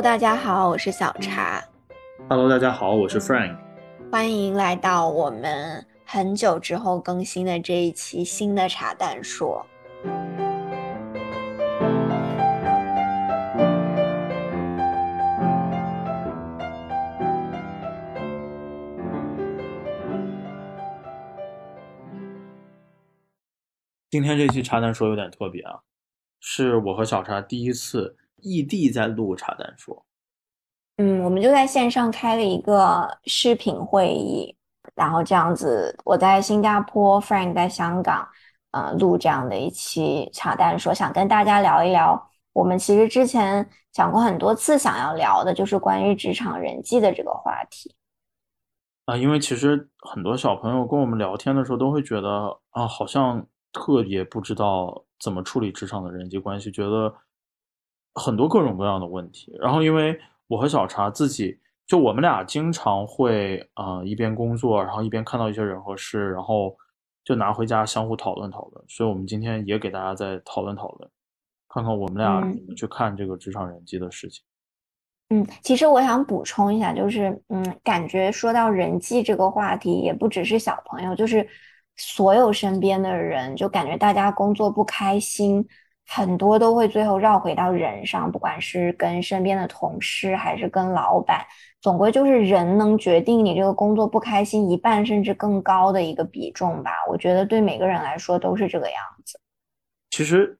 Hello，大家好，我是小茶。Hello，大家好，我是 Frank。欢迎来到我们很久之后更新的这一期新的茶蛋说。今天这期茶蛋说有点特别啊，是我和小茶第一次异地在录茶单说。嗯，我们就在线上开了一个视频会议，然后这样子，我在新加坡，Frank 在香港，呃，录这样的一期茶单说，想跟大家聊一聊，我们其实之前讲过很多次想要聊的，就是关于职场人际的这个话题。啊，因为其实很多小朋友跟我们聊天的时候，都会觉得啊，好像。特别不知道怎么处理职场的人际关系，觉得很多各种各样的问题。然后，因为我和小茶自己，就我们俩经常会啊一边工作，然后一边看到一些人和事，然后就拿回家相互讨论讨论。所以，我们今天也给大家再讨论讨论，看看我们俩怎么去看这个职场人际的事情。嗯，其实我想补充一下，就是嗯，感觉说到人际这个话题，也不只是小朋友，就是。所有身边的人，就感觉大家工作不开心，很多都会最后绕回到人上，不管是跟身边的同事，还是跟老板，总归就是人能决定你这个工作不开心一半甚至更高的一个比重吧。我觉得对每个人来说都是这个样子。其实，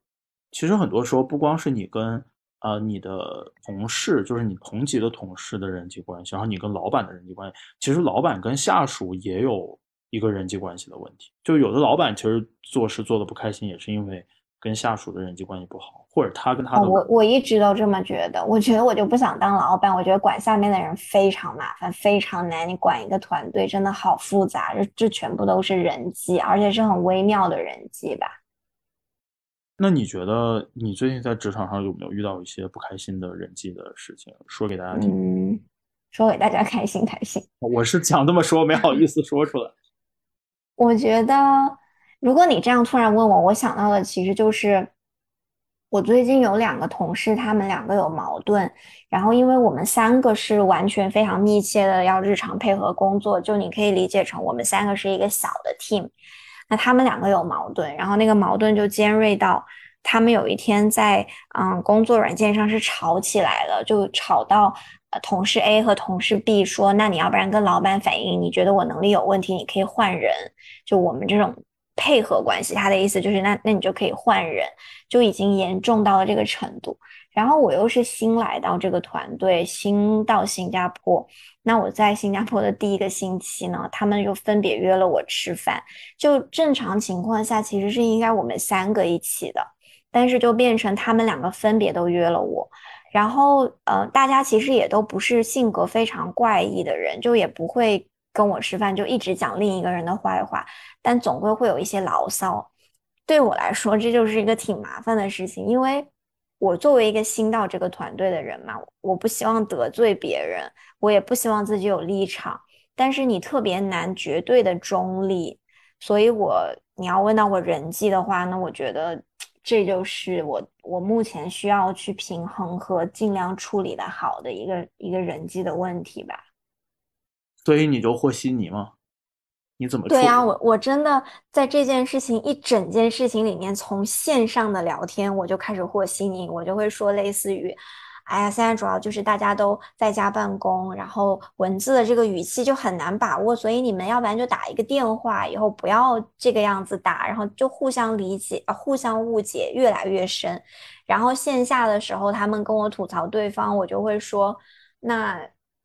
其实很多时候不光是你跟呃你的同事，就是你同级的同事的人际关系，然后你跟老板的人际关系，其实老板跟下属也有。一个人际关系的问题，就有的老板其实做事做的不开心，也是因为跟下属的人际关系不好，或者他跟他的。我我一直都这么觉得，我觉得我就不想当老板，我觉得管下面的人非常麻烦，非常难。你管一个团队真的好复杂，这这全部都是人际，而且是很微妙的人际吧。那你觉得你最近在职场上有没有遇到一些不开心的人际的事情？说给大家听。嗯，说给大家开心开心。我是想这么说，没好意思说出来。我觉得，如果你这样突然问我，我想到的其实就是，我最近有两个同事，他们两个有矛盾，然后因为我们三个是完全非常密切的要日常配合工作，就你可以理解成我们三个是一个小的 team，那他们两个有矛盾，然后那个矛盾就尖锐到他们有一天在嗯工作软件上是吵起来了，就吵到。同事 A 和同事 B 说：“那你要不然跟老板反映，你觉得我能力有问题，你可以换人。就我们这种配合关系，他的意思就是，那那你就可以换人，就已经严重到了这个程度。然后我又是新来到这个团队，新到新加坡。那我在新加坡的第一个星期呢，他们又分别约了我吃饭。就正常情况下，其实是应该我们三个一起的，但是就变成他们两个分别都约了我。”然后，呃，大家其实也都不是性格非常怪异的人，就也不会跟我吃饭就一直讲另一个人的坏话，但总归会有一些牢骚。对我来说，这就是一个挺麻烦的事情，因为我作为一个新到这个团队的人嘛，我不希望得罪别人，我也不希望自己有立场，但是你特别难绝对的中立，所以我你要问到我人际的话，那我觉得。这就是我我目前需要去平衡和尽量处理的好的一个一个人际的问题吧。所以你就和稀泥吗？你怎么？对呀，我我真的在这件事情一整件事情里面，从线上的聊天我就开始和稀泥，我就会说类似于。哎呀，现在主要就是大家都在家办公，然后文字的这个语气就很难把握，所以你们要不然就打一个电话，以后不要这个样子打，然后就互相理解，互相误解越来越深。然后线下的时候，他们跟我吐槽对方，我就会说，那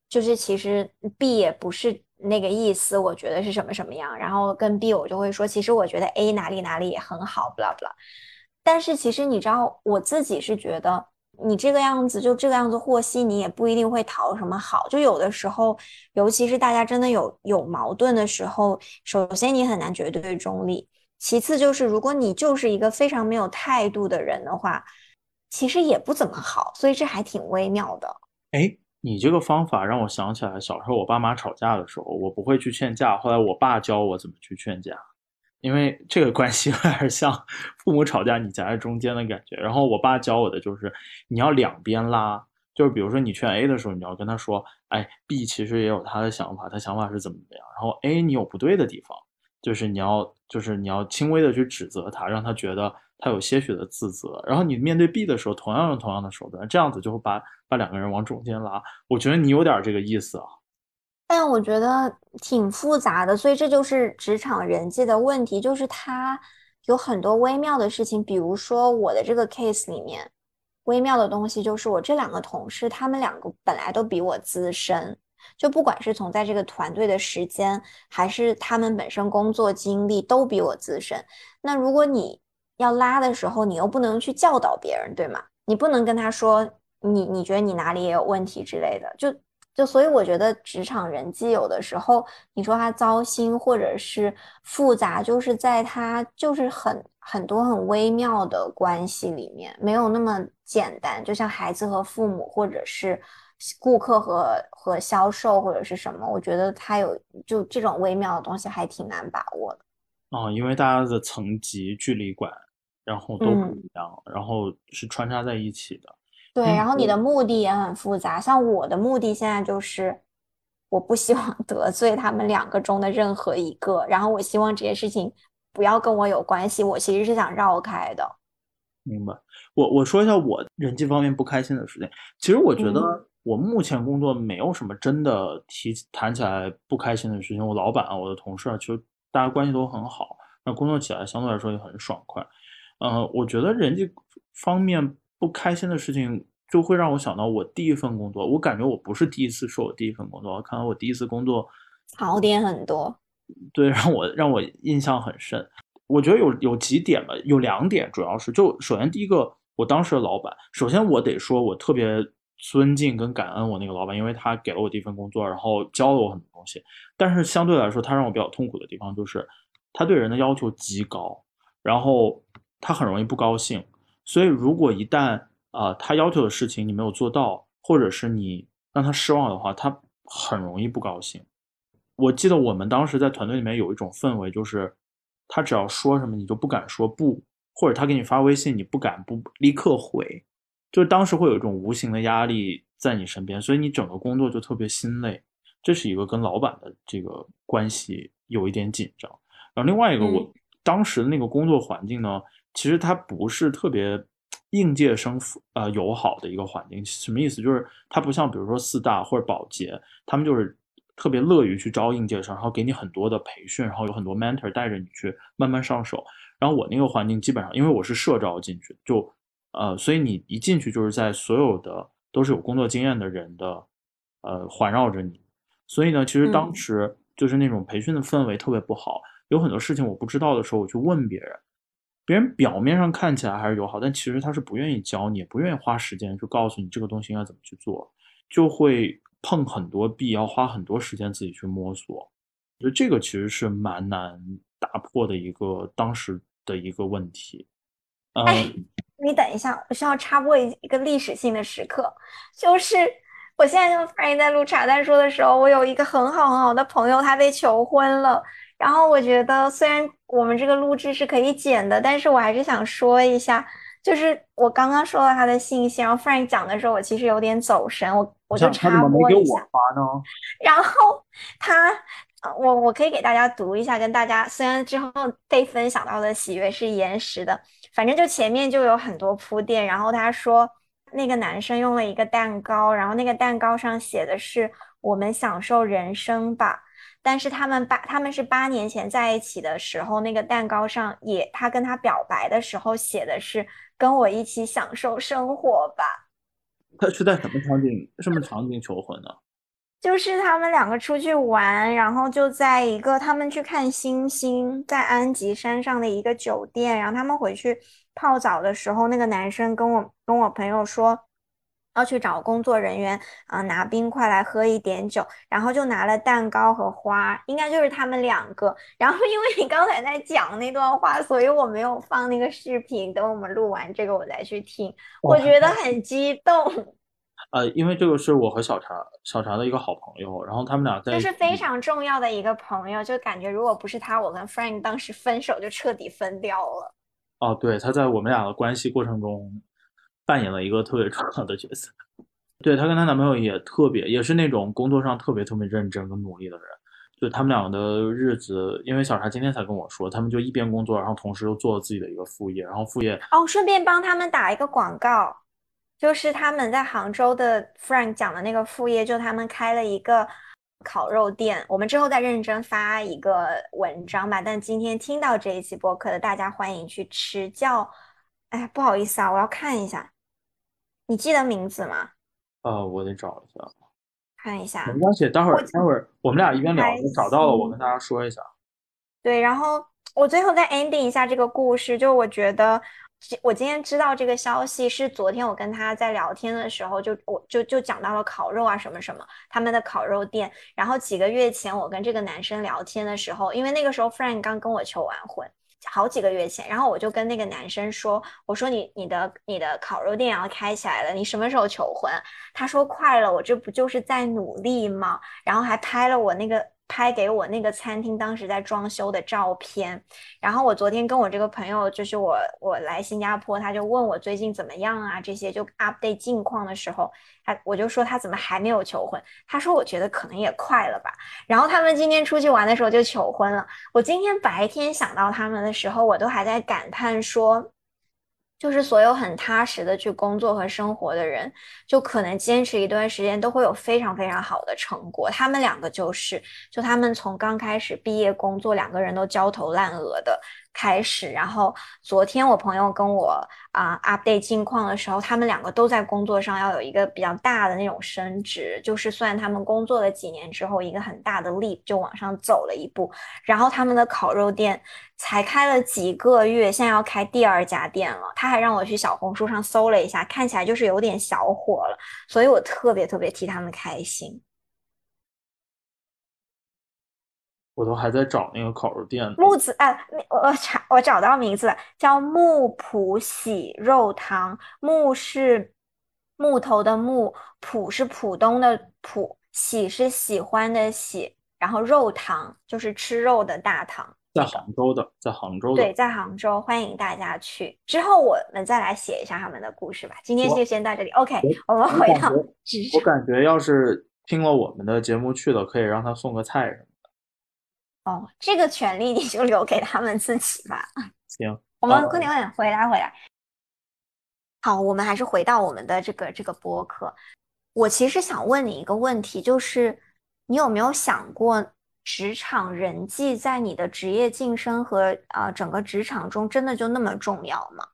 就是其实 B 也不是那个意思，我觉得是什么什么样。然后跟 B 我就会说，其实我觉得 A 哪里哪里也很好，blah blah。但是其实你知道，我自己是觉得。你这个样子就这个样子和稀你，也不一定会讨什么好。就有的时候，尤其是大家真的有有矛盾的时候，首先你很难绝对中立，其次就是如果你就是一个非常没有态度的人的话，其实也不怎么好。所以这还挺微妙的。哎，你这个方法让我想起来小时候我爸妈吵架的时候，我不会去劝架，后来我爸教我怎么去劝架。因为这个关系 有点像父母吵架，你夹在中间的感觉。然后我爸教我的就是，你要两边拉，就是比如说你劝 A 的时候，你要跟他说，哎，B 其实也有他的想法，他想法是怎么怎么样。然后 A 你有不对的地方，就是你要就是你要轻微的去指责他，让他觉得他有些许的自责。然后你面对 B 的时候，同样用同样的手段，这样子就会把把两个人往中间拉。我觉得你有点这个意思啊。但我觉得挺复杂的，所以这就是职场人际的问题，就是他有很多微妙的事情，比如说我的这个 case 里面。微妙的东西就是我这两个同事，他们两个本来都比我资深，就不管是从在这个团队的时间，还是他们本身工作经历，都比我资深。那如果你要拉的时候，你又不能去教导别人，对吗？你不能跟他说你你觉得你哪里也有问题之类的，就。就所以我觉得职场人际有的时候，你说他糟心或者是复杂，就是在他就是很很多很微妙的关系里面，没有那么简单。就像孩子和父母，或者是顾客和和销售，或者是什么，我觉得他有就这种微妙的东西还挺难把握的。哦，因为大家的层级、距离感，然后都不一样，然后是穿插在一起的。对，然后你的目的也很复杂，像我的目的现在就是，我不希望 得罪他们两个中的任何一个，然后我希望这些事情不要跟我有关系，我其实是想绕开的。明白。我我说一下我人际方面不开心的事情。其实我觉得我目前工作没有什么真的提谈起来不开心的事情。我老板啊，我的同事啊，其实大家关系都很好，那工作起来相对来说也很爽快。嗯，我觉得人际方面。不开心的事情就会让我想到我第一份工作，我感觉我不是第一次说我第一份工作，我看到我第一次工作槽点很多，对，让我让我印象很深。我觉得有有几点吧，有两点，主要是就首先第一个，我当时的老板，首先我得说我特别尊敬跟感恩我那个老板，因为他给了我第一份工作，然后教了我很多东西。但是相对来说，他让我比较痛苦的地方就是他对人的要求极高，然后他很容易不高兴。所以，如果一旦啊他要求的事情你没有做到，或者是你让他失望的话，他很容易不高兴。我记得我们当时在团队里面有一种氛围，就是他只要说什么你就不敢说不，或者他给你发微信你不敢不立刻回，就是当时会有一种无形的压力在你身边，所以你整个工作就特别心累。这是一个跟老板的这个关系有一点紧张。然后另外一个，我当时的那个工作环境呢？其实它不是特别应届生呃友好的一个环境，什么意思？就是它不像比如说四大或者保洁，他们就是特别乐于去招应届生，然后给你很多的培训，然后有很多 mentor 带着你去慢慢上手。然后我那个环境基本上，因为我是社招进去，就呃，所以你一进去就是在所有的都是有工作经验的人的呃环绕着你，所以呢，其实当时就是那种培训的氛围特别不好，有很多事情我不知道的时候，我去问别人。别人表面上看起来还是友好，但其实他是不愿意教你，也不愿意花时间去告诉你这个东西应该怎么去做，就会碰很多壁，要花很多时间自己去摸索。我觉得这个其实是蛮难打破的一个当时的一个问题。哎，你等一下，我需要插播一一个历史性的时刻，就是我现在就发现，在录茶蛋说的时候，我有一个很好很好的朋友，他被求婚了。然后我觉得，虽然我们这个录制是可以剪的，但是我还是想说一下，就是我刚刚说到他的信息，然后 Frank 讲的时候，我其实有点走神，我我就插播一下。然后他，我我可以给大家读一下，跟大家虽然之后被分享到的喜悦是延时的，反正就前面就有很多铺垫。然后他说，那个男生用了一个蛋糕，然后那个蛋糕上写的是“我们享受人生吧”。但是他们八他们是八年前在一起的时候，那个蛋糕上也他跟他表白的时候写的是跟我一起享受生活吧。他是在什么场景什么场景求婚呢？就是他们两个出去玩，然后就在一个他们去看星星，在安吉山上的一个酒店，然后他们回去泡澡的时候，那个男生跟我跟我朋友说。要去找工作人员啊，拿冰块来喝一点酒，然后就拿了蛋糕和花，应该就是他们两个。然后因为你刚才在讲那段话，所以我没有放那个视频。等我们录完这个，我再去听。我觉得很激动。呃，因为这个是我和小茶小茶的一个好朋友，然后他们俩在，这是非常重要的一个朋友，就感觉如果不是他，我跟 Frank 当时分手就彻底分掉了。哦，对，他在我们俩的关系过程中。扮演了一个特别重要的角色。对，她跟她男朋友也特别，也是那种工作上特别特别认真跟努力的人。就他们两个的日子，因为小茶今天才跟我说，他们就一边工作，然后同时又做了自己的一个副业，然后副业哦，顺便帮他们打一个广告，就是他们在杭州的 Frank 讲的那个副业，就他们开了一个烤肉店，我们之后再认真发一个文章吧。但今天听到这一期播客的大家，欢迎去吃，叫哎，不好意思啊，我要看一下，你记得名字吗？呃，我得找一下。看一下，没关系，待会儿待会儿我们俩一边聊，找到了我跟大家说一下。对，然后我最后再 ending 一下这个故事，就我觉得我今天知道这个消息是昨天我跟他在聊天的时候，就我就就讲到了烤肉啊什么什么他们的烤肉店。然后几个月前我跟这个男生聊天的时候，因为那个时候 Frank 刚跟我求完婚。好几个月前，然后我就跟那个男生说：“我说你你的你的烤肉店要开起来了，你什么时候求婚？”他说：“快了，我这不就是在努力吗？”然后还拍了我那个。拍给我那个餐厅当时在装修的照片，然后我昨天跟我这个朋友，就是我我来新加坡，他就问我最近怎么样啊，这些就 update 近况的时候，他我就说他怎么还没有求婚？他说我觉得可能也快了吧。然后他们今天出去玩的时候就求婚了。我今天白天想到他们的时候，我都还在感叹说。就是所有很踏实的去工作和生活的人，就可能坚持一段时间都会有非常非常好的成果。他们两个就是，就他们从刚开始毕业工作，两个人都焦头烂额的。开始，然后昨天我朋友跟我啊 update 近况的时候，他们两个都在工作上要有一个比较大的那种升职，就是算他们工作了几年之后一个很大的 leap 就往上走了一步。然后他们的烤肉店才开了几个月，现在要开第二家店了。他还让我去小红书上搜了一下，看起来就是有点小火了，所以我特别特别替他们开心。我都还在找那个烤肉店。木子哎，我查我找到名字了，叫木浦喜肉堂。木是木头的木，浦是浦东的浦，喜是喜欢的喜，然后肉堂就是吃肉的大堂。在杭州的，在杭州的。对，在杭州，欢迎大家去。之后我们再来写一下他们的故事吧。今天就先到这里。OK，我们回到。我感觉要是听了我们的节目去了，可以让他送个菜什么。哦，这个权利你就留给他们自己吧。行，我们快点快点回来回来。好，我们还是回到我们的这个这个播客。我其实想问你一个问题，就是你有没有想过，职场人际在你的职业晋升和啊整个职场中真的就那么重要吗？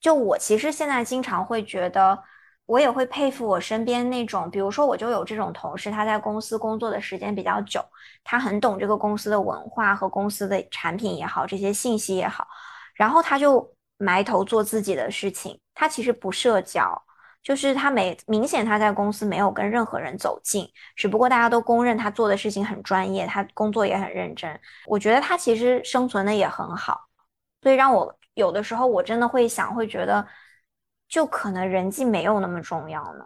就我其实现在经常会觉得。我也会佩服我身边那种，比如说我就有这种同事，他在公司工作的时间比较久，他很懂这个公司的文化和公司的产品也好，这些信息也好，然后他就埋头做自己的事情，他其实不社交，就是他没明显他在公司没有跟任何人走近，只不过大家都公认他做的事情很专业，他工作也很认真，我觉得他其实生存的也很好，所以让我有的时候我真的会想，会觉得。就可能人际没有那么重要呢。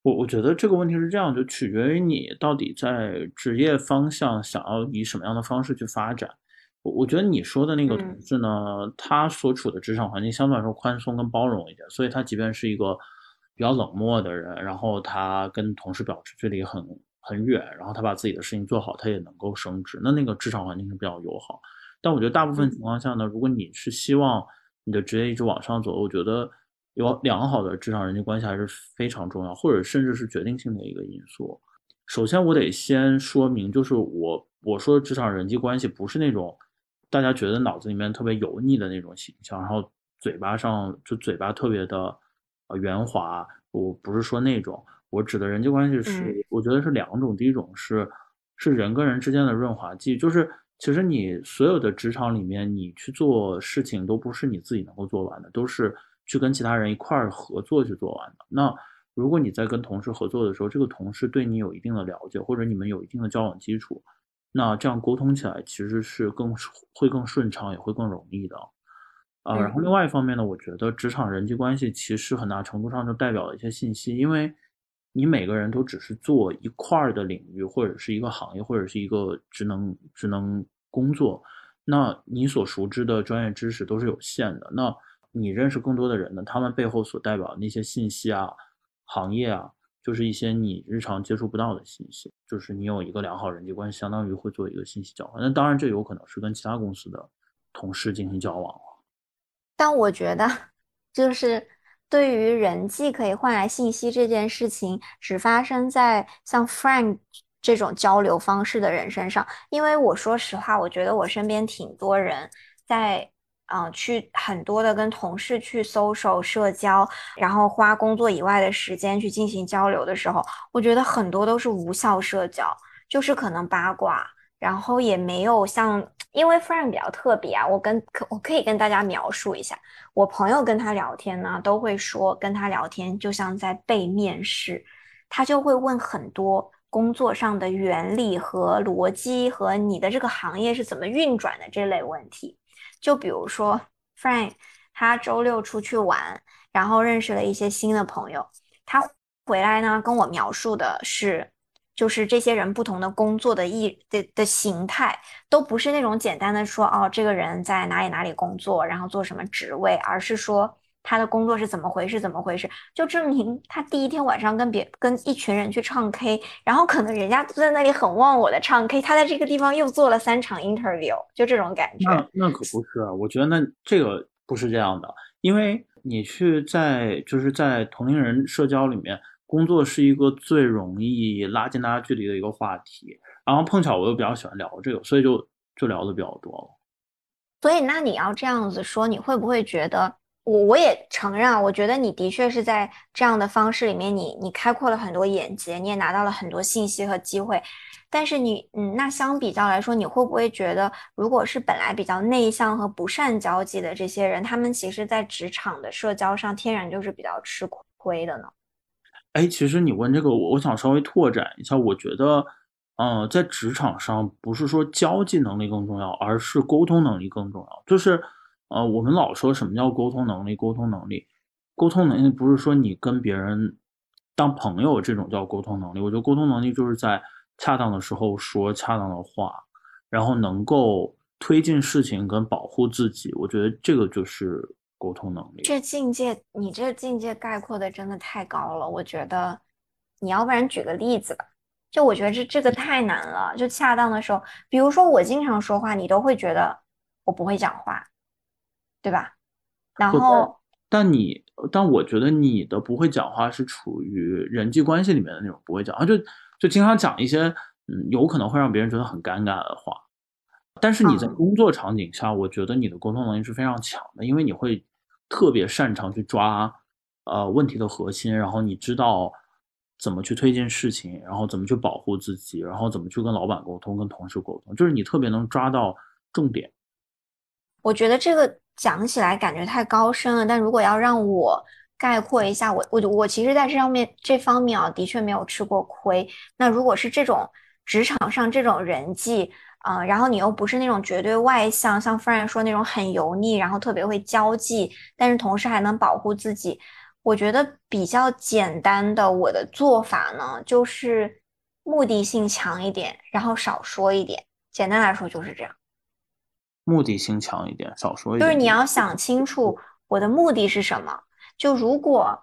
我我觉得这个问题是这样，就取决于你到底在职业方向想要以什么样的方式去发展。我我觉得你说的那个同事呢，他所处的职场环境相对来说宽松跟包容一点，所以他即便是一个比较冷漠的人，然后他跟同事保持距离很很远，然后他把自己的事情做好，他也能够升职。那那个职场环境是比较友好。但我觉得大部分情况下呢，如果你是希望你的职业一直往上走，我觉得。有良好的职场人际关系还是非常重要，或者甚至是决定性的一个因素。首先，我得先说明，就是我我说的职场人际关系不是那种大家觉得脑子里面特别油腻的那种形象，然后嘴巴上就嘴巴特别的呃圆滑。我不是说那种，我指的人际关系是，我觉得是两种。第一种是是人跟人之间的润滑剂，就是其实你所有的职场里面，你去做事情都不是你自己能够做完的，都是。去跟其他人一块儿合作去做完的。那如果你在跟同事合作的时候，这个同事对你有一定的了解，或者你们有一定的交往基础，那这样沟通起来其实是更会更顺畅，也会更容易的。啊，然后另外一方面呢，我觉得职场人际关系其实很大程度上就代表了一些信息，因为你每个人都只是做一块儿的领域，或者是一个行业，或者是一个职能职能工作，那你所熟知的专业知识都是有限的。那你认识更多的人呢？他们背后所代表的那些信息啊，行业啊，就是一些你日常接触不到的信息，就是你有一个良好人际关系，相当于会做一个信息交换。那当然，这有可能是跟其他公司的同事进行交往了。但我觉得，就是对于人际可以换来信息这件事情，只发生在像 Frank 这种交流方式的人身上。因为我说实话，我觉得我身边挺多人在。嗯，去很多的跟同事去 social 社交，然后花工作以外的时间去进行交流的时候，我觉得很多都是无效社交，就是可能八卦，然后也没有像，因为 friend 比较特别啊，我跟可我可以跟大家描述一下，我朋友跟他聊天呢，都会说跟他聊天就像在被面试，他就会问很多工作上的原理和逻辑和你的这个行业是怎么运转的这类问题。就比如说，Frank，他周六出去玩，然后认识了一些新的朋友。他回来呢，跟我描述的是，就是这些人不同的工作的意的的形态，都不是那种简单的说，哦，这个人在哪里哪里工作，然后做什么职位，而是说。他的工作是怎么回事？怎么回事？就证明他第一天晚上跟别跟一群人去唱 K，然后可能人家在那里很忘我的唱 K，他在这个地方又做了三场 interview，就这种感觉。那那可不是，我觉得那这个不是这样的，因为你去在就是在同龄人社交里面，工作是一个最容易拉近大家距离的一个话题。然后碰巧我又比较喜欢聊这个，所以就就聊的比较多了。所以那你要这样子说，你会不会觉得？我我也承认啊，我觉得你的确是在这样的方式里面，你你开阔了很多眼界，你也拿到了很多信息和机会。但是你，嗯，那相比较来说，你会不会觉得，如果是本来比较内向和不善交际的这些人，他们其实在职场的社交上天然就是比较吃亏的呢？哎，其实你问这个，我我想稍微拓展一下，我觉得，嗯，在职场上不是说交际能力更重要，而是沟通能力更重要，就是。呃，我们老说什么叫沟通能力？沟通能力，沟通能力不是说你跟别人当朋友这种叫沟通能力。我觉得沟通能力就是在恰当的时候说恰当的话，然后能够推进事情跟保护自己。我觉得这个就是沟通能力。这境界，你这境界概括的真的太高了。我觉得你要不然举个例子吧。就我觉得这这个太难了。就恰当的时候，比如说我经常说话，你都会觉得我不会讲话。对吧？然后，但你，但我觉得你的不会讲话是处于人际关系里面的那种不会讲话，就就经常讲一些嗯，有可能会让别人觉得很尴尬的话。但是你在工作场景下，我觉得你的沟通能力是非常强的，因为你会特别擅长去抓呃问题的核心，然后你知道怎么去推进事情，然后怎么去保护自己，然后怎么去跟老板沟通、跟同事沟通，就是你特别能抓到重点。我觉得这个。讲起来感觉太高深了，但如果要让我概括一下，我我我其实在这上面这方面啊，的确没有吃过亏。那如果是这种职场上这种人际啊，然后你又不是那种绝对外向，像 Fran 说那种很油腻，然后特别会交际，但是同时还能保护自己，我觉得比较简单的我的做法呢，就是目的性强一点，然后少说一点。简单来说就是这样。目的性强一点，少说一点。就是你要想清楚我的目的是什么。就如果，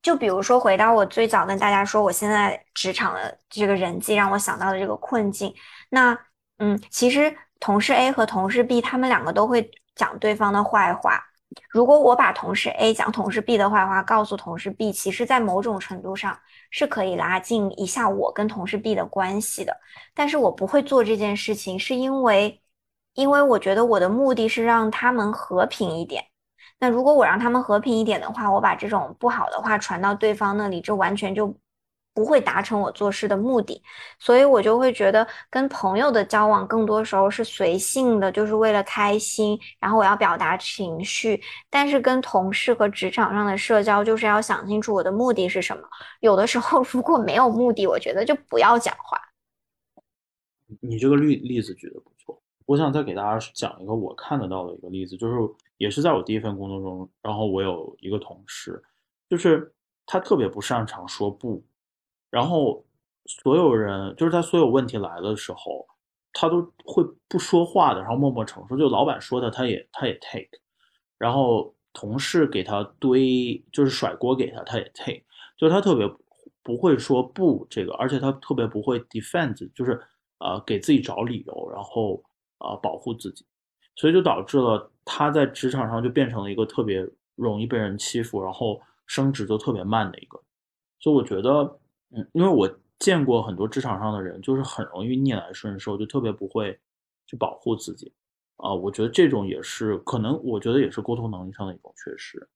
就比如说回到我最早跟大家说，我现在职场的这个人际让我想到的这个困境。那，嗯，其实同事 A 和同事 B 他们两个都会讲对方的坏话。如果我把同事 A 讲同事 B 的坏话告诉同事 B，其实在某种程度上是可以拉近一下我跟同事 B 的关系的。但是我不会做这件事情，是因为。因为我觉得我的目的是让他们和平一点。那如果我让他们和平一点的话，我把这种不好的话传到对方那里，这完全就不会达成我做事的目的。所以我就会觉得跟朋友的交往更多时候是随性的，就是为了开心，然后我要表达情绪。但是跟同事和职场上的社交，就是要想清楚我的目的是什么。有的时候如果没有目的，我觉得就不要讲话。你这个例例子举的不。我想再给大家讲一个我看得到的一个例子，就是也是在我第一份工作中，然后我有一个同事，就是他特别不擅长说不，然后所有人就是他所有问题来的时候，他都会不说话的，然后默默承受，就老板说的他也他也 take，然后同事给他堆就是甩锅给他他也 take，就他特别不会说不这个，而且他特别不会 defend，就是呃给自己找理由，然后呃保护自己，所以就导致了他在职场上就变成了一个特别容易被人欺负，然后升职就特别慢的一个。所以我觉得，嗯，因为我见过很多职场上的人，就是很容易逆来顺受，就特别不会去保护自己。啊，我觉得这种也是可能，我觉得也是沟通能力上的一种缺失。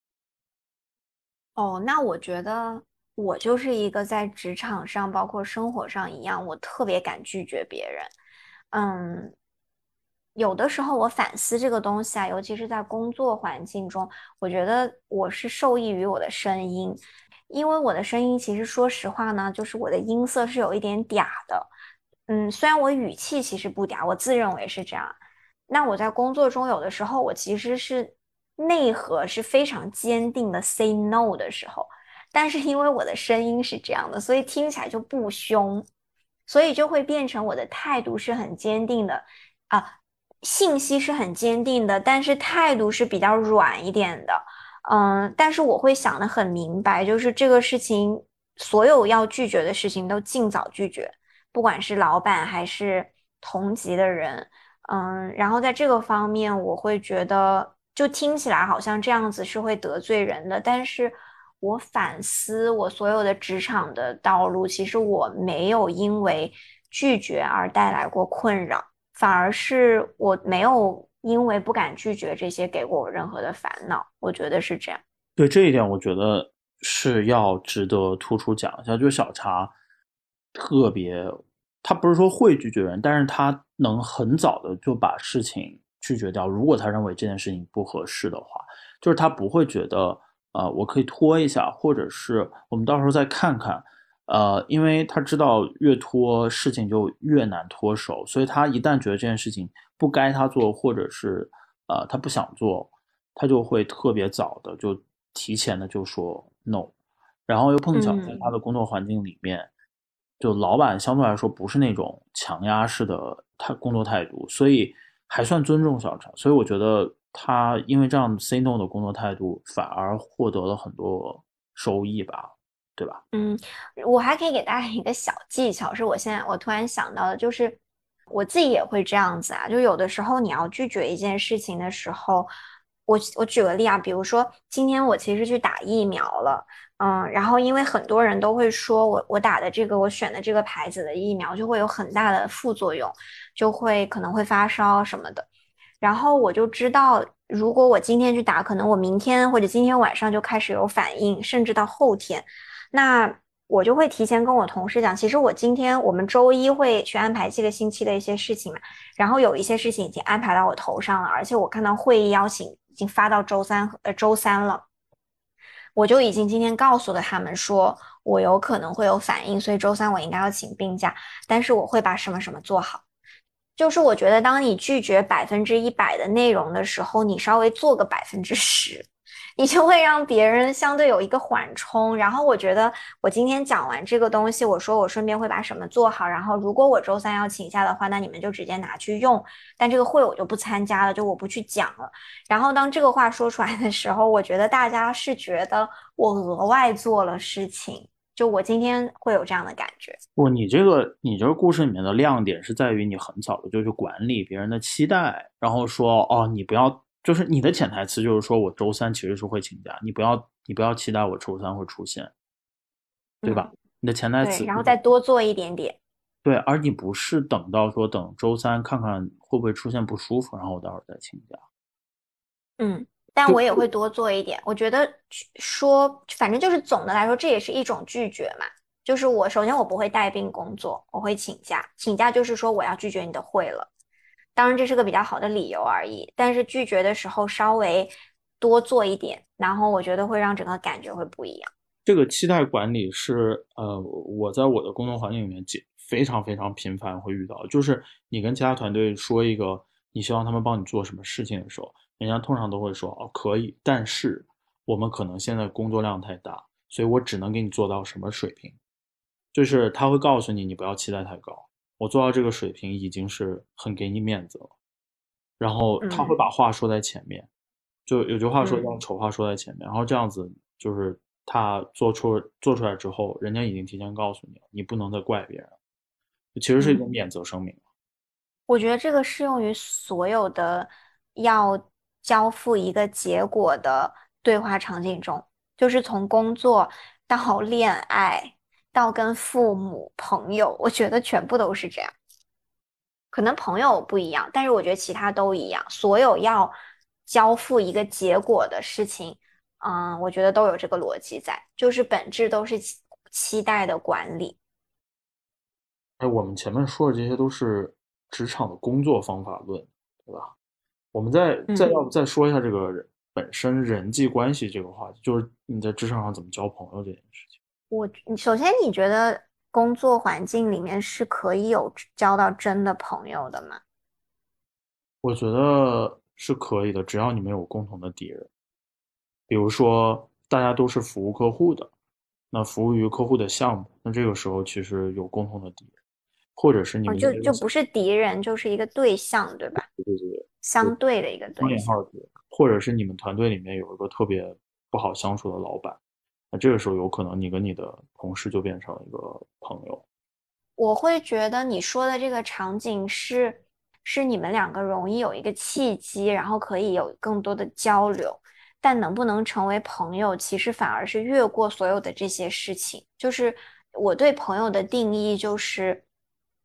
哦，那我觉得我就是一个在职场上，包括生活上一样，我特别敢拒绝别人。嗯，有的时候我反思这个东西啊，尤其是在工作环境中，我觉得我是受益于我的声音，因为我的声音其实说实话呢，就是我的音色是有一点嗲的。嗯，虽然我语气其实不嗲，我自认为是这样。那我在工作中有的时候，我其实是内核是非常坚定的 say no 的时候，但是因为我的声音是这样的，所以听起来就不凶，所以就会变成我的态度是很坚定的啊，信息是很坚定的，但是态度是比较软一点的，嗯，但是我会想的很明白，就是这个事情所有要拒绝的事情都尽早拒绝，不管是老板还是同级的人。嗯，然后在这个方面，我会觉得就听起来好像这样子是会得罪人的。但是我反思我所有的职场的道路，其实我没有因为拒绝而带来过困扰，反而是我没有因为不敢拒绝这些给过我任何的烦恼。我觉得是这样。对这一点，我觉得是要值得突出讲一下，就是小茶特别。他不是说会拒绝人，但是他能很早的就把事情拒绝掉。如果他认为这件事情不合适的话，就是他不会觉得，呃，我可以拖一下，或者是我们到时候再看看，呃，因为他知道越拖事情就越难脱手，所以他一旦觉得这件事情不该他做，或者是呃他不想做，他就会特别早的就提前的就说 no，然后又碰巧在他的工作环境里面。就老板相对来说不是那种强压式的他工作态度，所以还算尊重小陈，所以我觉得他因为这样 say no 的工作态度，反而获得了很多收益吧，对吧？嗯，我还可以给大家一个小技巧，是我现在我突然想到的，就是我自己也会这样子啊，就有的时候你要拒绝一件事情的时候，我我举个例啊，比如说今天我其实去打疫苗了。嗯，然后因为很多人都会说我我打的这个我选的这个牌子的疫苗就会有很大的副作用，就会可能会发烧什么的。然后我就知道，如果我今天去打，可能我明天或者今天晚上就开始有反应，甚至到后天，那我就会提前跟我同事讲，其实我今天我们周一会去安排这个星期的一些事情嘛，然后有一些事情已经安排到我头上了，而且我看到会议邀请已经发到周三呃周三了。我就已经今天告诉了他们，说我有可能会有反应，所以周三我应该要请病假，但是我会把什么什么做好。就是我觉得，当你拒绝百分之一百的内容的时候，你稍微做个百分之十。你就会让别人相对有一个缓冲，然后我觉得我今天讲完这个东西，我说我顺便会把什么做好，然后如果我周三要请假的话，那你们就直接拿去用，但这个会我就不参加了，就我不去讲了。然后当这个话说出来的时候，我觉得大家是觉得我额外做了事情，就我今天会有这样的感觉。不，你这个你这个故事里面的亮点是在于你很早的就去管理别人的期待，然后说哦，你不要。就是你的潜台词就是说我周三其实是会请假，你不要你不要期待我周三会出现，对吧？你的潜台词，然后再多做一点点。对，而你不是等到说等周三看看会不会出现不舒服，然后我到时候再请假。嗯，但我也会多做一点。我觉得说，反正就是总的来说，这也是一种拒绝嘛。就是我首先我不会带病工作，我会请假。请假就是说我要拒绝你的会了。当然，这是个比较好的理由而已。但是拒绝的时候稍微多做一点，然后我觉得会让整个感觉会不一样。这个期待管理是呃，我在我的工作环境里面非常非常频繁会遇到。就是你跟其他团队说一个你希望他们帮你做什么事情的时候，人家通常都会说哦可以，但是我们可能现在工作量太大，所以我只能给你做到什么水平。就是他会告诉你，你不要期待太高。我做到这个水平已经是很给你面子了，然后他会把话说在前面，就有句话说，让丑话说在前面，然后这样子就是他做出做出来之后，人家已经提前告诉你了，你不能再怪别人，其实是一种免责声明。我觉得这个适用于所有的要交付一个结果的对话场景中，就是从工作到恋爱到跟父母、朋友，我觉得全部都是这样。可能朋友不一样，但是我觉得其他都一样。所有要交付一个结果的事情，嗯，我觉得都有这个逻辑在，就是本质都是期期待的管理。哎，我们前面说的这些都是。职场的工作方法论，对吧？我们再再要不再说一下这个本身人际关系这个话题，就是你在职场上怎么交朋友这件事情。我首先，你觉得工作环境里面是可以有交到真的朋友的吗？我觉得是可以的，只要你们有共同的敌人，比如说大家都是服务客户的，那服务于客户的项目，那这个时候其实有共同的敌人。或者是你们就就不是敌人，就是一个对象，对吧？对对对，相对的一个对象。或者是你们团队里面有一个特别不好相处的老板，那这个时候有可能你跟你的同事就变成一个朋友。我会觉得你说的这个场景是是你们两个容易有一个契机，然后可以有更多的交流，但能不能成为朋友，其实反而是越过所有的这些事情。就是我对朋友的定义就是。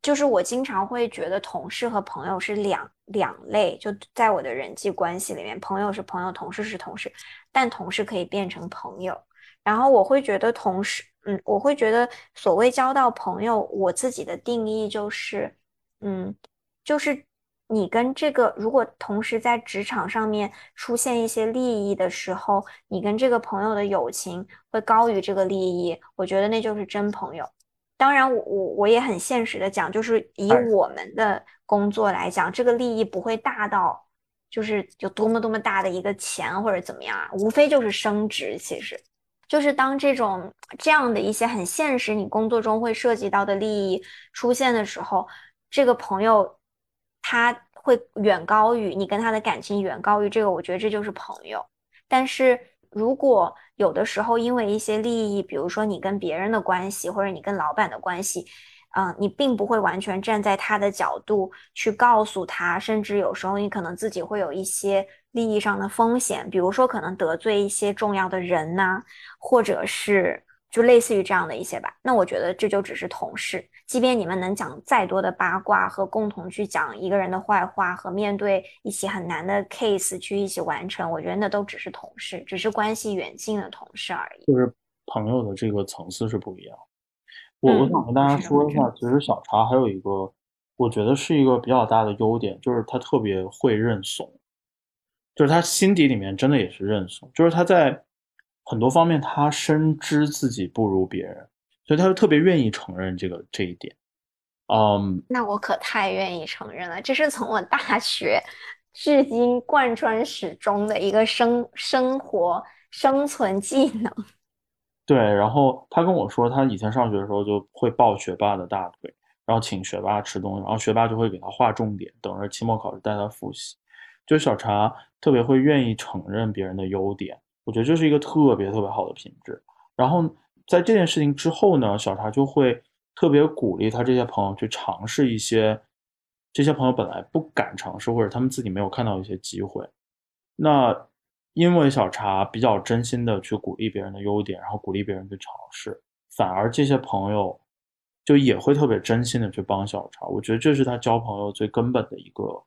就是我经常会觉得同事和朋友是两两类，就在我的人际关系里面，朋友是朋友，同事是同事，但同事可以变成朋友。然后我会觉得同事，嗯，我会觉得所谓交到朋友，我自己的定义就是，嗯，就是你跟这个如果同时在职场上面出现一些利益的时候，你跟这个朋友的友情会高于这个利益，我觉得那就是真朋友。当然，我我我也很现实的讲，就是以我们的工作来讲，这个利益不会大到就是有多么多么大的一个钱或者怎么样啊，无非就是升职。其实，就是当这种这样的一些很现实，你工作中会涉及到的利益出现的时候，这个朋友他会远高于你跟他的感情远高于这个，我觉得这就是朋友。但是。如果有的时候因为一些利益，比如说你跟别人的关系，或者你跟老板的关系，嗯，你并不会完全站在他的角度去告诉他，甚至有时候你可能自己会有一些利益上的风险，比如说可能得罪一些重要的人呐，或者是。就类似于这样的一些吧，那我觉得这就只是同事，即便你们能讲再多的八卦和共同去讲一个人的坏话和面对一起很难的 case 去一起完成，我觉得那都只是同事，只是关系远近的同事而已。就是朋友的这个层次是不一样。我我想跟大家说一下，其实小茶还有一个，我觉得是一个比较大的优点，就是他特别会认怂，就是他心底里面真的也是认怂，就是他在。很多方面，他深知自己不如别人，所以他就特别愿意承认这个这一点。嗯，那我可太愿意承认了，这是从我大学至今贯穿始终的一个生生活生存技能。对，然后他跟我说，他以前上学的时候就会抱学霸的大腿，然后请学霸吃东西，然后学霸就会给他划重点，等着期末考试带他复习。就小茶特别会愿意承认别人的优点。我觉得这是一个特别特别好的品质。然后在这件事情之后呢，小茶就会特别鼓励他这些朋友去尝试一些这些朋友本来不敢尝试或者他们自己没有看到一些机会。那因为小茶比较真心的去鼓励别人的优点，然后鼓励别人去尝试，反而这些朋友就也会特别真心的去帮小茶。我觉得这是他交朋友最根本的一个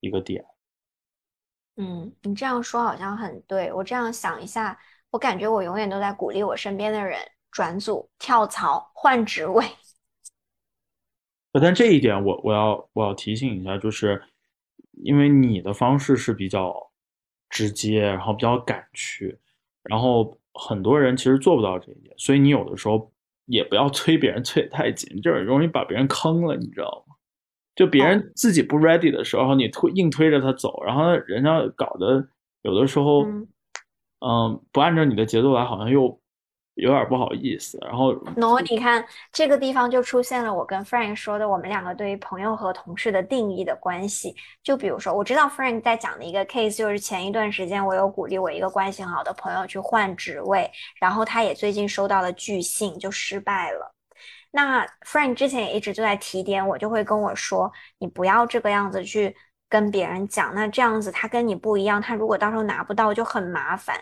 一个点。嗯，你这样说好像很对。我这样想一下，我感觉我永远都在鼓励我身边的人转组、跳槽、换职位。但这一点，我我要我要提醒一下，就是因为你的方式是比较直接，然后比较敢去，然后很多人其实做不到这一点，所以你有的时候也不要催别人催太紧，就是容易把别人坑了，你知道吗？就别人自己不 ready 的时候，你推硬推着他走，然后人家搞得有的时候，嗯，不按照你的节奏来，好像又有点不好意思。然后，no，你看这个地方就出现了我跟 Frank 说的，我们两个对于朋友和同事的定义的关系。就比如说，我知道 Frank 在讲的一个 case，就是前一段时间我有鼓励我一个关系很好的朋友去换职位，然后他也最近收到了拒信，就失败了。那 Frank 之前也一直就在提点我，就会跟我说，你不要这个样子去。跟别人讲，那这样子他跟你不一样，他如果到时候拿不到就很麻烦。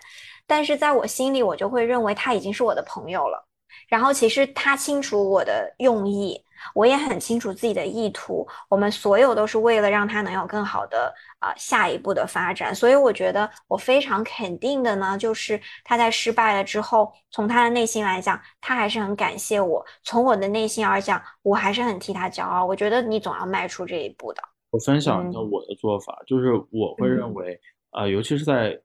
但是在我心里，我就会认为他已经是我的朋友了。然后其实他清楚我的用意，我也很清楚自己的意图。我们所有都是为了让他能有更好的啊下一步的发展。所以我觉得我非常肯定的呢，就是他在失败了之后，从他的内心来讲，他还是很感谢我。从我的内心而讲，我还是很替他骄傲。我觉得你总要迈出这一步的。我分享一个我的做法，就是我会认为，啊，尤其是在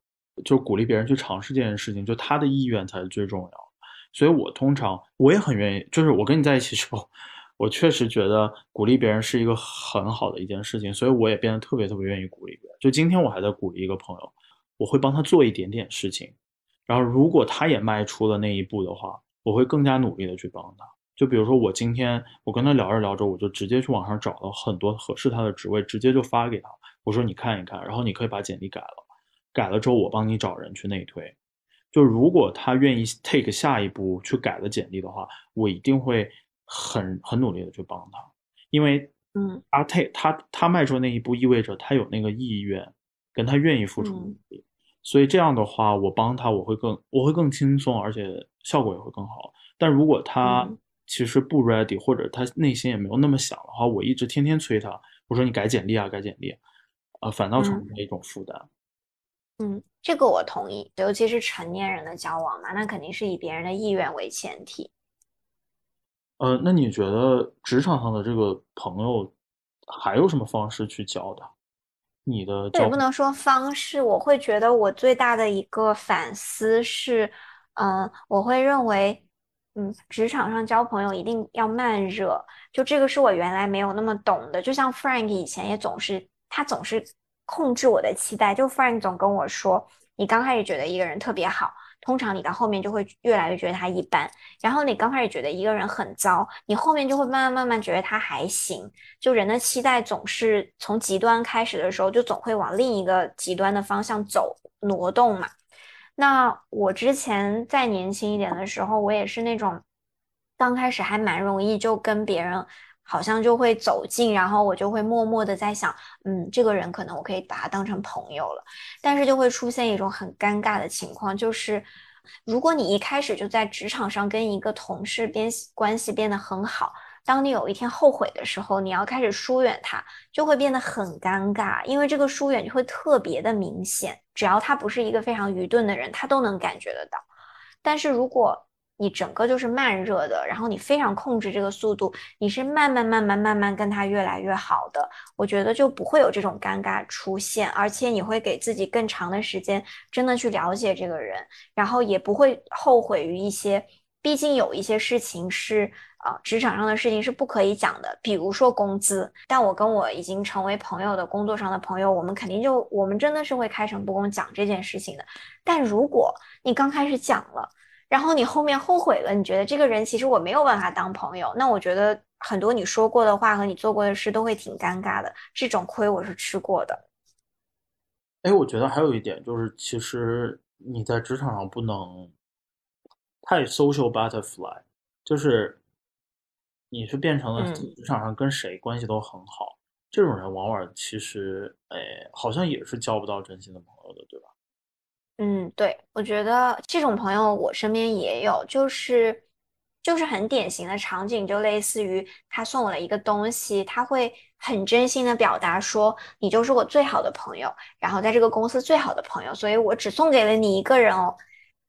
就鼓励别人去尝试这件事情，就他的意愿才是最重要的。所以我通常我也很愿意，就是我跟你在一起之后，我确实觉得鼓励别人是一个很好的一件事情，所以我也变得特别特别愿意鼓励别人。就今天我还在鼓励一个朋友，我会帮他做一点点事情，然后如果他也迈出了那一步的话，我会更加努力的去帮他。就比如说，我今天我跟他聊着聊着，我就直接去网上找了很多合适他的职位，直接就发给他。我说你看一看，然后你可以把简历改了，改了之后我帮你找人去内推。就如果他愿意 take 下一步去改了简历的话，我一定会很很努力的去帮他，因为嗯，他 take 他他迈出那一步，意味着他有那个意愿，跟他愿意付出努力。所以这样的话，我帮他我会更我会更轻松，而且效果也会更好。但如果他其实不 ready，或者他内心也没有那么想的话，我一直天天催他，我说你改简历啊，改简历，啊，反倒成为一种负担。嗯，这个我同意，尤其是成年人的交往嘛，那肯定是以别人的意愿为前提。呃，那你觉得职场上的这个朋友还有什么方式去交的？你的也不能说方式，我会觉得我最大的一个反思是，嗯，我会认为。嗯，职场上交朋友一定要慢热，就这个是我原来没有那么懂的。就像 Frank 以前也总是，他总是控制我的期待。就 Frank 总跟我说，你刚开始觉得一个人特别好，通常你到后面就会越来越觉得他一般。然后你刚开始觉得一个人很糟，你后面就会慢慢慢慢觉得他还行。就人的期待总是从极端开始的时候，就总会往另一个极端的方向走挪动嘛。那我之前再年轻一点的时候，我也是那种刚开始还蛮容易就跟别人好像就会走近，然后我就会默默的在想，嗯，这个人可能我可以把他当成朋友了。但是就会出现一种很尴尬的情况，就是如果你一开始就在职场上跟一个同事变关系变得很好。当你有一天后悔的时候，你要开始疏远他，就会变得很尴尬，因为这个疏远就会特别的明显。只要他不是一个非常愚钝的人，他都能感觉得到。但是如果你整个就是慢热的，然后你非常控制这个速度，你是慢慢慢慢慢慢跟他越来越好的，我觉得就不会有这种尴尬出现，而且你会给自己更长的时间，真的去了解这个人，然后也不会后悔于一些。毕竟有一些事情是啊，职场上的事情是不可以讲的，比如说工资。但我跟我已经成为朋友的工作上的朋友，我们肯定就我们真的是会开诚布公讲这件事情的。但如果你刚开始讲了，然后你后面后悔了，你觉得这个人其实我没有办法当朋友，那我觉得很多你说过的话和你做过的事都会挺尴尬的。这种亏我是吃过的。哎，我觉得还有一点就是，其实你在职场上不能。太 social butterfly，就是你是变成了职场上跟谁关系都很好，这种人往往其实，哎，好像也是交不到真心的朋友的，对吧？嗯，对，我觉得这种朋友我身边也有，就是就是很典型的场景，就类似于他送我了一个东西，他会很真心的表达说，你就是我最好的朋友，然后在这个公司最好的朋友，所以我只送给了你一个人哦。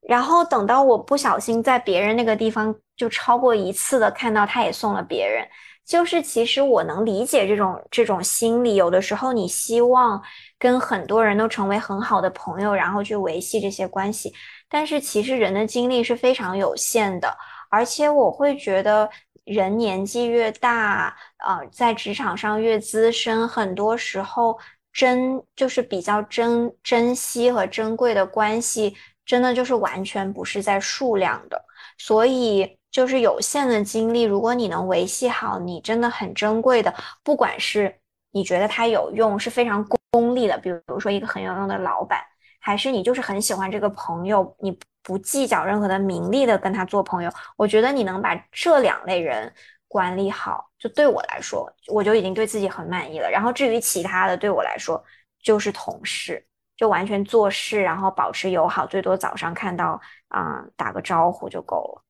然后等到我不小心在别人那个地方就超过一次的看到他也送了别人，就是其实我能理解这种这种心理。有的时候你希望跟很多人都成为很好的朋友，然后去维系这些关系，但是其实人的精力是非常有限的，而且我会觉得人年纪越大，呃，在职场上越资深，很多时候珍就是比较珍珍惜和珍贵的关系。真的就是完全不是在数量的。所以就是有限的精力，如果你能维系好你真的很珍贵的，不管是你觉得它有用，是非常功利的，比如说一个很有用的老板，还是你就是很喜欢这个朋友，你不计较任何的名利的跟他做朋友，我觉得你能把这两类人管理好，就对我来说，我就已经对自己很满意了。然后至于其他的，对我来说就是同事。就完全做事，然后保持友好，最多早上看到啊打个招呼就够了。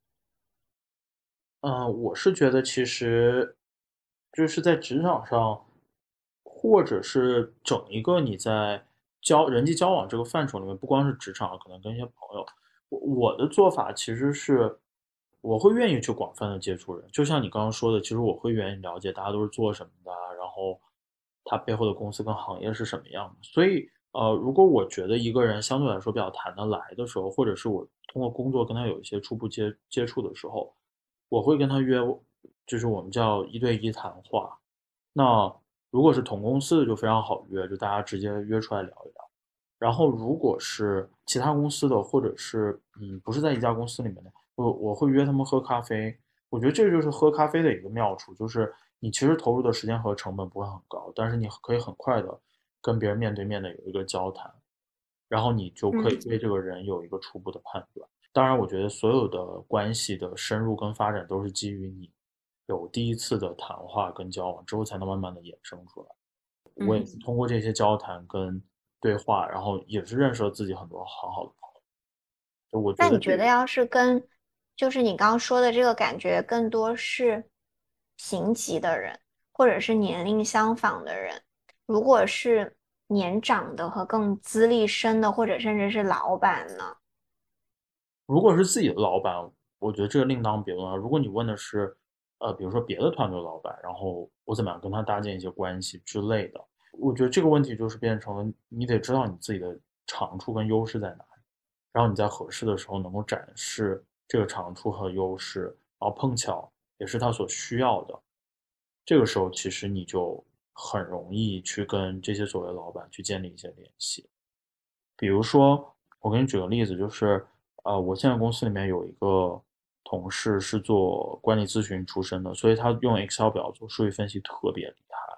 嗯，我是觉得其实就是在职场上，或者是整一个你在交人际交往这个范畴里面，不光是职场，可能跟一些朋友，我我的做法其实是我会愿意去广泛的接触人，就像你刚刚说的，其实我会愿意了解大家都是做什么的，然后他背后的公司跟行业是什么样的，所以。呃，如果我觉得一个人相对来说比较谈得来的时候，或者是我通过工作跟他有一些初步接接触的时候，我会跟他约，就是我们叫一对一谈话。那如果是同公司的就非常好约，就大家直接约出来聊一聊。然后如果是其他公司的，或者是嗯不是在一家公司里面的，我我会约他们喝咖啡。我觉得这就是喝咖啡的一个妙处，就是你其实投入的时间和成本不会很高，但是你可以很快的。跟别人面对面的有一个交谈，然后你就可以对这个人有一个初步的判断。当然，我觉得所有的关系的深入跟发展都是基于你有第一次的谈话跟交往之后，才能慢慢的衍生出来。我也是通过这些交谈跟对话，然后也是认识了自己很多很好的朋友。就我那你觉得，要是跟就是你刚刚说的这个感觉，更多是平级的人，或者是年龄相仿的人。如果是年长的和更资历深的，或者甚至是老板呢？如果是自己的老板，我觉得这个另当别论啊。如果你问的是，呃，比如说别的团队老板，然后我怎么样跟他搭建一些关系之类的，我觉得这个问题就是变成了你得知道你自己的长处跟优势在哪里，然后你在合适的时候能够展示这个长处和优势，然后碰巧也是他所需要的，这个时候其实你就。很容易去跟这些所谓老板去建立一些联系，比如说，我给你举个例子，就是，呃，我现在公司里面有一个同事是做管理咨询出身的，所以他用 Excel 表做数据分析特别厉害。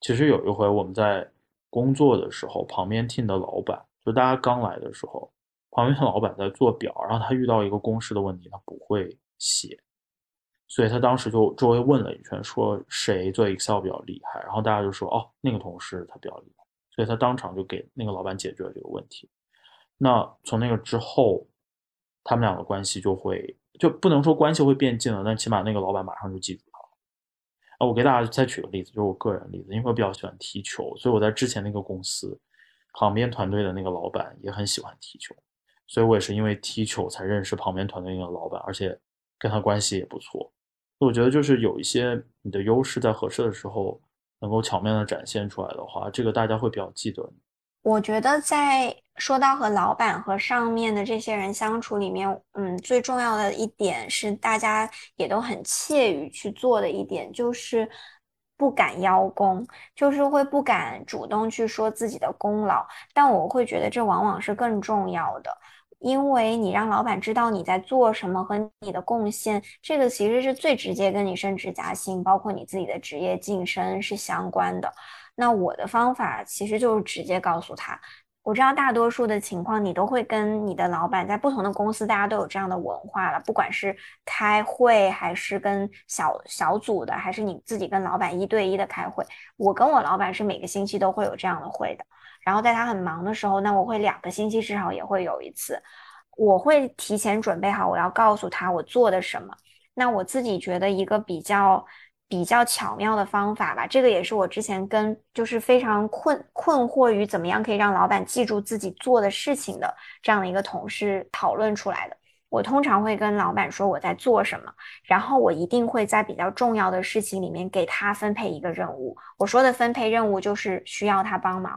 其实有一回我们在工作的时候，旁边 team 的老板，就大家刚来的时候，旁边的老板在做表，然后他遇到一个公式的问题，他不会写。所以他当时就周围问了一圈，说谁做 Excel 比较厉害，然后大家就说哦，那个同事他比较厉害，所以他当场就给那个老板解决了这个问题。那从那个之后，他们俩的关系就会就不能说关系会变近了，但起码那个老板马上就记住他了。啊，我给大家再举个例子，就是我个人例子，因为我比较喜欢踢球，所以我在之前那个公司旁边团队的那个老板也很喜欢踢球，所以我也是因为踢球才认识旁边团队那个老板，而且跟他关系也不错。我觉得就是有一些你的优势在合适的时候能够巧妙的展现出来的话，这个大家会比较记得你。我觉得在说到和老板和上面的这些人相处里面，嗯，最重要的一点是大家也都很怯于去做的一点，就是不敢邀功，就是会不敢主动去说自己的功劳。但我会觉得这往往是更重要的。因为你让老板知道你在做什么和你的贡献，这个其实是最直接跟你升职加薪，包括你自己的职业晋升是相关的。那我的方法其实就是直接告诉他，我知道大多数的情况你都会跟你的老板在不同的公司，大家都有这样的文化了，不管是开会还是跟小小组的，还是你自己跟老板一对一的开会，我跟我老板是每个星期都会有这样的会的。然后在他很忙的时候，那我会两个星期至少也会有一次，我会提前准备好，我要告诉他我做的什么。那我自己觉得一个比较比较巧妙的方法吧，这个也是我之前跟就是非常困困惑于怎么样可以让老板记住自己做的事情的这样的一个同事讨论出来的。我通常会跟老板说我在做什么，然后我一定会在比较重要的事情里面给他分配一个任务。我说的分配任务就是需要他帮忙。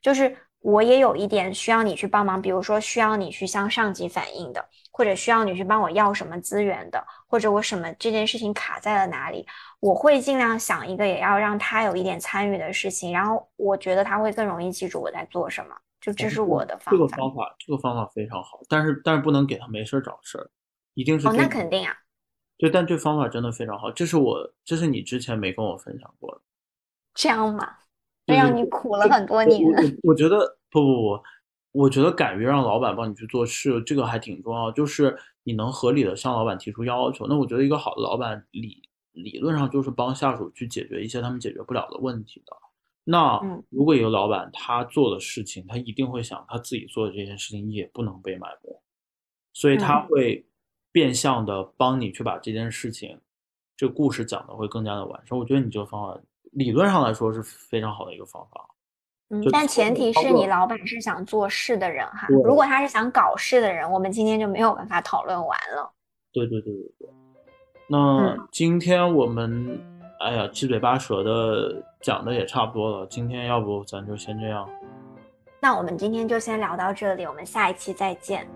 就是我也有一点需要你去帮忙，比如说需要你去向上级反映的，或者需要你去帮我要什么资源的，或者我什么这件事情卡在了哪里，我会尽量想一个也要让他有一点参与的事情，然后我觉得他会更容易记住我在做什么。就这是我的方法。这个方法，这个方法非常好，但是但是不能给他没事找事儿，一定是哦，那肯定啊。对，但这方法真的非常好，这是我这是你之前没跟我分享过的。这样吗？这让你苦了很多年。我觉得不不不，我觉得敢于让老板帮你去做事，这个还挺重要。就是你能合理的向老板提出要求。那我觉得一个好的老板理理论上就是帮下属去解决一些他们解决不了的问题的。那如果一个老板他做的事情，他一定会想他自己做的这件事情也不能被埋没，所以他会变相的帮你去把这件事情这个故事讲的会更加的完善。我觉得你这个方法。理论上来说是非常好的一个方法，嗯，但前提是你老板是想做事的人哈。如果他是想搞事的人，我们今天就没有办法讨论完了。对对对对对。那今天我们哎呀七嘴八舌的讲的也差不多了，今天要不咱就先这样。那我们今天就先聊到这里，我们下一期再见。